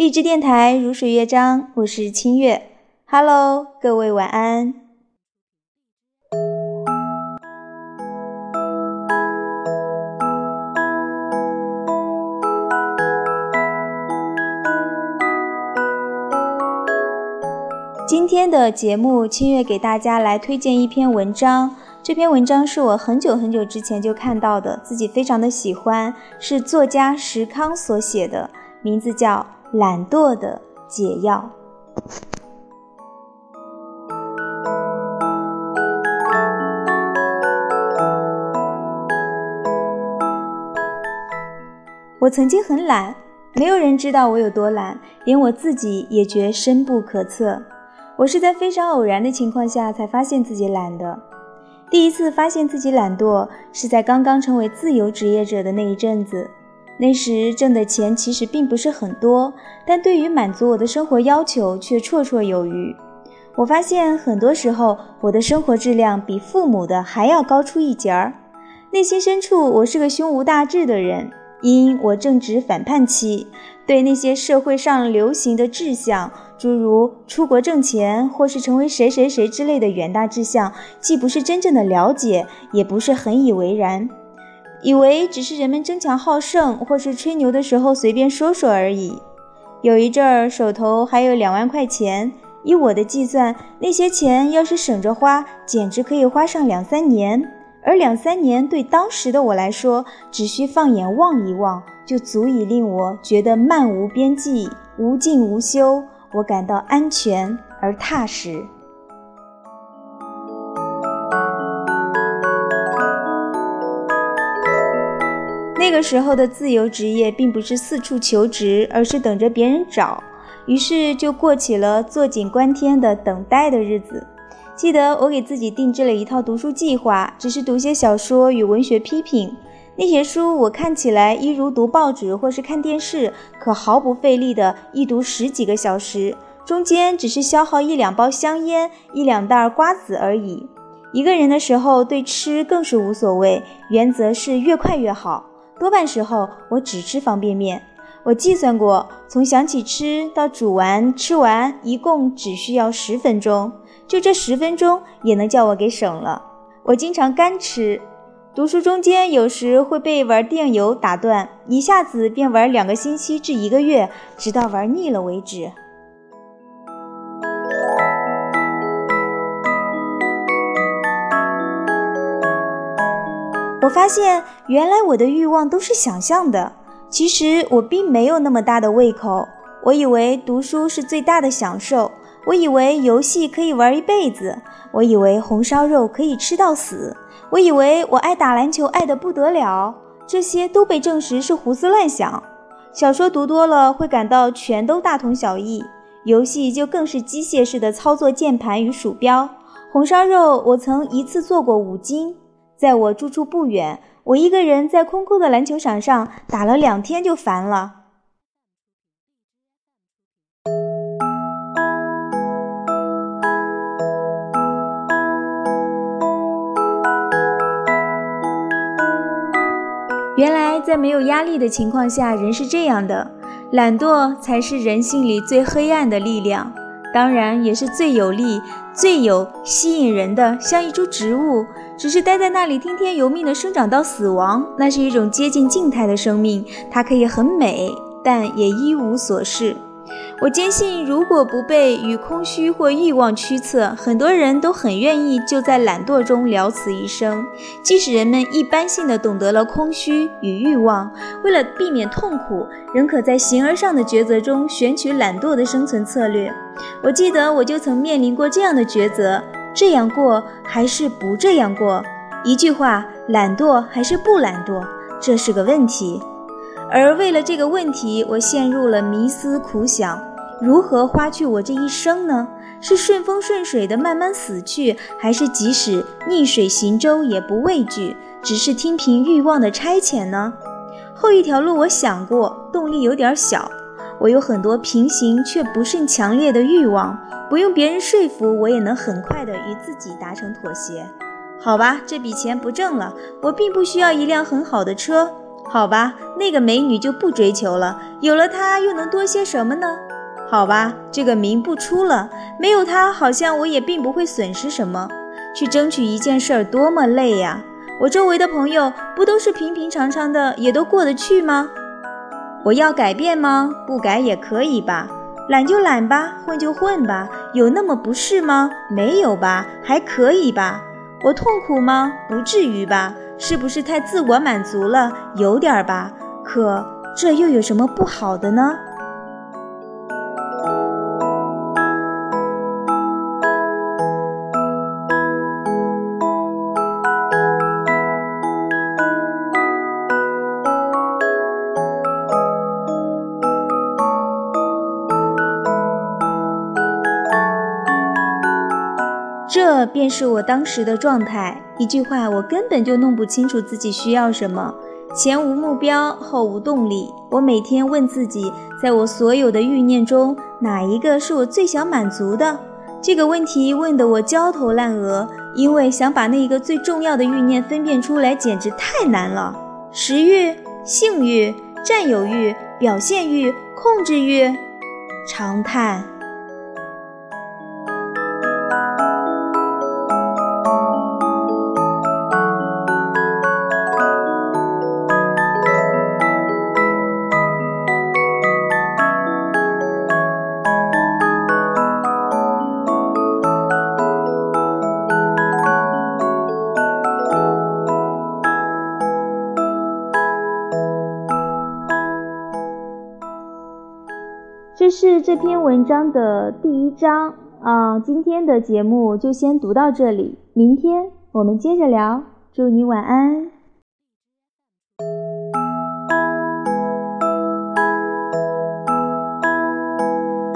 励志电台如水乐章，我是清月。Hello，各位晚安。今天的节目，清月给大家来推荐一篇文章。这篇文章是我很久很久之前就看到的，自己非常的喜欢，是作家石康所写的，名字叫《懒惰的解药》。我曾经很懒，没有人知道我有多懒，连我自己也觉深不可测。我是在非常偶然的情况下才发现自己懒的。第一次发现自己懒惰，是在刚刚成为自由职业者的那一阵子。那时挣的钱其实并不是很多，但对于满足我的生活要求却绰绰有余。我发现很多时候，我的生活质量比父母的还要高出一截儿。内心深处，我是个胸无大志的人，因我正值反叛期，对那些社会上流行的志向。诸如出国挣钱，或是成为谁谁谁之类的远大志向，既不是真正的了解，也不是很以为然，以为只是人们争强好胜，或是吹牛的时候随便说说而已。有一阵儿手头还有两万块钱，以我的计算，那些钱要是省着花，简直可以花上两三年。而两三年对当时的我来说，只需放眼望一望，就足以令我觉得漫无边际，无尽无休。我感到安全而踏实。这个时候的自由职业并不是四处求职，而是等着别人找，于是就过起了坐井观天的等待的日子。记得我给自己定制了一套读书计划，只是读些小说与文学批评。那些书我看起来一如读报纸或是看电视，可毫不费力地一读十几个小时，中间只是消耗一两包香烟、一两袋瓜子而已。一个人的时候对吃更是无所谓，原则是越快越好。多半时候我只吃方便面。我计算过，从想起吃到煮完吃完，一共只需要十分钟。就这十分钟也能叫我给省了。我经常干吃。读书中间有时会被玩电游打断，一下子便玩两个星期至一个月，直到玩腻了为止。我发现，原来我的欲望都是想象的。其实我并没有那么大的胃口。我以为读书是最大的享受，我以为游戏可以玩一辈子，我以为红烧肉可以吃到死。我以为我爱打篮球，爱得不得了，这些都被证实是胡思乱想。小说读多了，会感到全都大同小异。游戏就更是机械式的操作键盘与鼠标。红烧肉，我曾一次做过五斤，在我住处不远，我一个人在空空的篮球场上打了两天就烦了。原来，在没有压力的情况下，人是这样的：懒惰才是人性里最黑暗的力量，当然也是最有力、最有吸引人的，像一株植物，只是待在那里，听天由命地生长到死亡。那是一种接近静态的生命，它可以很美，但也一无所事。我坚信，如果不被与空虚或欲望驱策，很多人都很愿意就在懒惰中了此一生。即使人们一般性的懂得了空虚与欲望，为了避免痛苦，仍可在形而上的抉择中选取懒惰的生存策略。我记得，我就曾面临过这样的抉择：这样过还是不这样过？一句话，懒惰还是不懒惰，这是个问题。而为了这个问题，我陷入了迷思苦想。如何花去我这一生呢？是顺风顺水的慢慢死去，还是即使逆水行舟也不畏惧，只是听凭欲望的差遣呢？后一条路我想过，动力有点小。我有很多平行却不甚强烈的欲望，不用别人说服，我也能很快的与自己达成妥协。好吧，这笔钱不挣了，我并不需要一辆很好的车。好吧，那个美女就不追求了，有了她又能多些什么呢？好吧，这个名不出了，没有她好像我也并不会损失什么。去争取一件事儿多么累呀！我周围的朋友不都是平平常常的，也都过得去吗？我要改变吗？不改也可以吧。懒就懒吧，混就混吧，有那么不是吗？没有吧，还可以吧。我痛苦吗？不至于吧。是不是太自我满足了？有点吧。可这又有什么不好的呢？便是我当时的状态。一句话，我根本就弄不清楚自己需要什么。前无目标，后无动力。我每天问自己，在我所有的欲念中，哪一个是我最想满足的？这个问题问得我焦头烂额，因为想把那一个最重要的欲念分辨出来，简直太难了。食欲、性欲、占有欲、表现欲、控制欲，长叹。这篇文章的第一章啊，今天的节目就先读到这里，明天我们接着聊，祝你晚安。